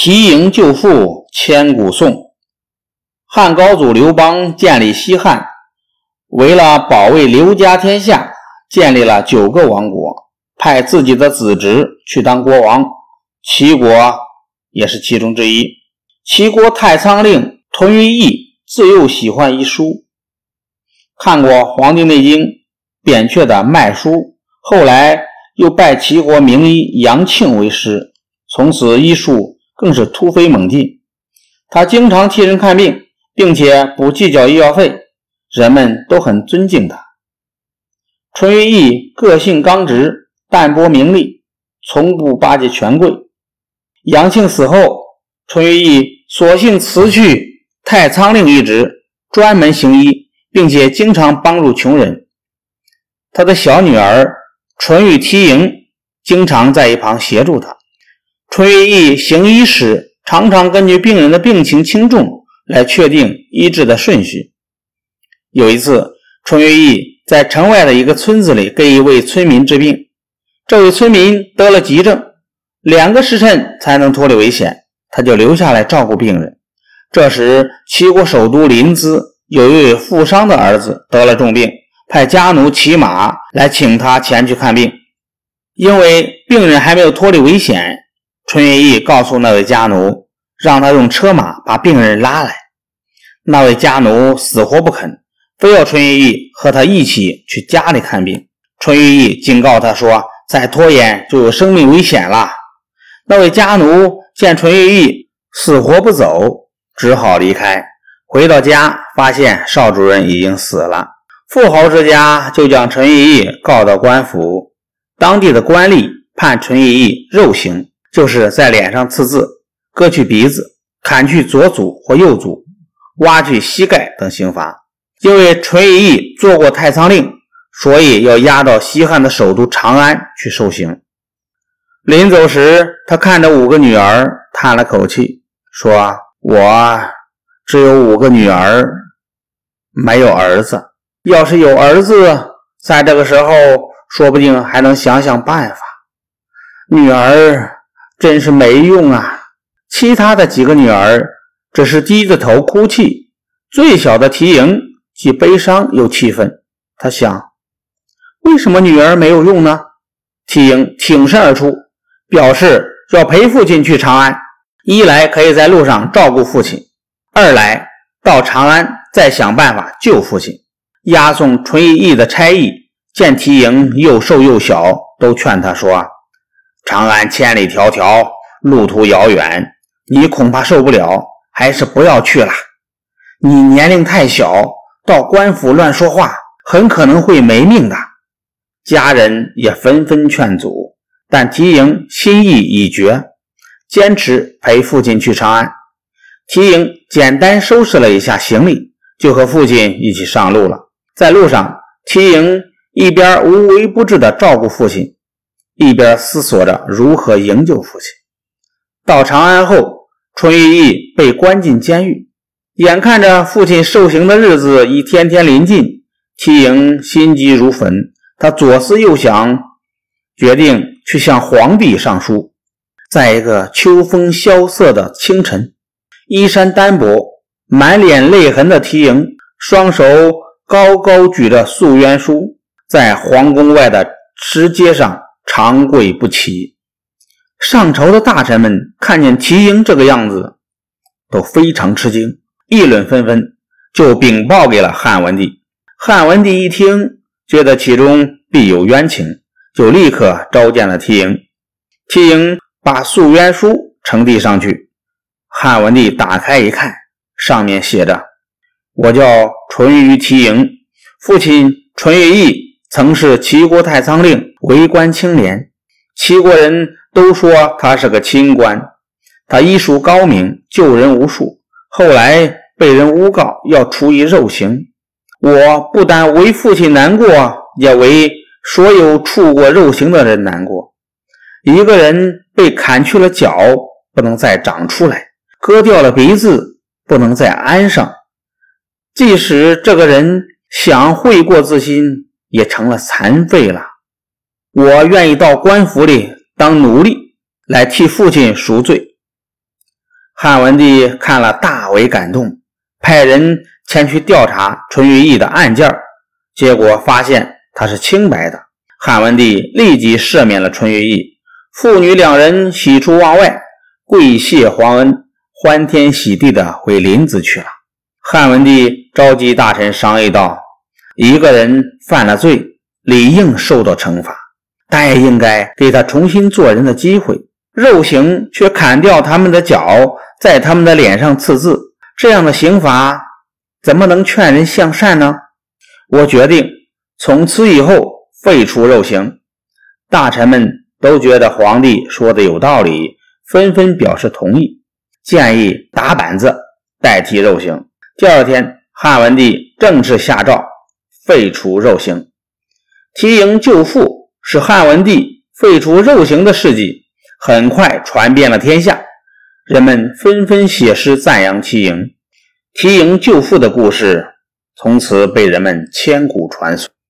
提营救父，千古颂。汉高祖刘邦建立西汉，为了保卫刘家天下，建立了九个王国，派自己的子侄去当国王。齐国也是其中之一。齐国太仓令屯于邑自幼喜欢医书，看过《黄帝内经》，扁鹊的《脉书》，后来又拜齐国名医杨庆为师，从此医术。更是突飞猛进。他经常替人看病，并且不计较医药费，人们都很尊敬他。淳于意个性刚直，淡泊名利，从不巴结权贵。杨庆死后，淳于意索性辞去太仓令一职，专门行医，并且经常帮助穷人。他的小女儿淳于提营经常在一旁协助他。淳于意行医时，常常根据病人的病情轻重来确定医治的顺序。有一次，淳于意在城外的一个村子里给一位村民治病，这位村民得了急症，两个时辰才能脱离危险，他就留下来照顾病人。这时，齐国首都临淄有一位富商的儿子得了重病，派家奴骑马来请他前去看病，因为病人还没有脱离危险。淳于意告诉那位家奴，让他用车马把病人拉来。那位家奴死活不肯，非要淳于意和他一起去家里看病。淳于意警告他说：“再拖延就有生命危险了。”那位家奴见淳于意死活不走，只好离开。回到家，发现邵主任已经死了。富豪之家就将淳于意告到官府，当地的官吏判淳于意肉刑。就是在脸上刺字、割去鼻子、砍去左足或右足、挖去膝盖等刑罚。因为淳于意做过太仓令，所以要押到西汉的首都长安去受刑。临走时，他看着五个女儿，叹了口气，说：“我只有五个女儿，没有儿子。要是有儿子，在这个时候，说不定还能想想办法。女儿。”真是没用啊！其他的几个女儿只是低着头哭泣，最小的缇萦既悲伤又气愤。他想：为什么女儿没有用呢？缇萦挺身而出，表示要陪父亲去长安，一来可以在路上照顾父亲，二来到长安再想办法救父亲。押送淳于意的差役见缇萦又瘦又小，都劝他说。长安千里迢迢，路途遥远，你恐怕受不了，还是不要去了。你年龄太小，到官府乱说话，很可能会没命的。家人也纷纷劝阻，但缇萦心意已决，坚持陪父亲去长安。缇萦简单收拾了一下行李，就和父亲一起上路了。在路上，缇萦一边无微不至地照顾父亲。一边思索着如何营救父亲。到长安后，淳于意被关进监狱，眼看着父亲受刑的日子一天天临近，缇萦心急如焚。他左思右想，决定去向皇帝上书。在一个秋风萧瑟的清晨，衣衫单薄、满脸泪痕的缇萦，双手高高举着诉冤书，在皇宫外的石阶上。长跪不起，上朝的大臣们看见缇萦这个样子，都非常吃惊，议论纷纷，就禀报给了汉文帝。汉文帝一听，觉得其中必有冤情，就立刻召见了缇萦。缇萦把诉冤书呈递上去，汉文帝打开一看，上面写着：“我叫淳于缇萦，父亲淳于意。”曾是齐国太仓令，为官清廉，齐国人都说他是个清官。他医术高明，救人无数。后来被人诬告要处以肉刑，我不但为父亲难过，也为所有触过肉刑的人难过。一个人被砍去了脚，不能再长出来；割掉了鼻子，不能再安上。即使这个人想悔过自新。也成了残废了。我愿意到官府里当奴隶，来替父亲赎罪。汉文帝看了大为感动，派人前去调查淳于意的案件，结果发现他是清白的。汉文帝立即赦免了淳于意，父女两人喜出望外，跪谢皇恩，欢天喜地的回临淄去了。汉文帝召集大臣商议道：“一个人犯了罪，理应受到惩罚，但也应该给他重新做人的机会。肉刑却砍掉他们的脚，在他们的脸上刺字，这样的刑罚怎么能劝人向善呢？我决定从此以后。”废除肉刑，大臣们都觉得皇帝说的有道理，纷纷表示同意，建议打板子代替肉刑。第二天，汉文帝正式下诏废除肉刑，提营救父，使汉文帝废除肉刑的事迹很快传遍了天下，人们纷纷写诗赞扬提营。提营救父的故事从此被人们千古传颂。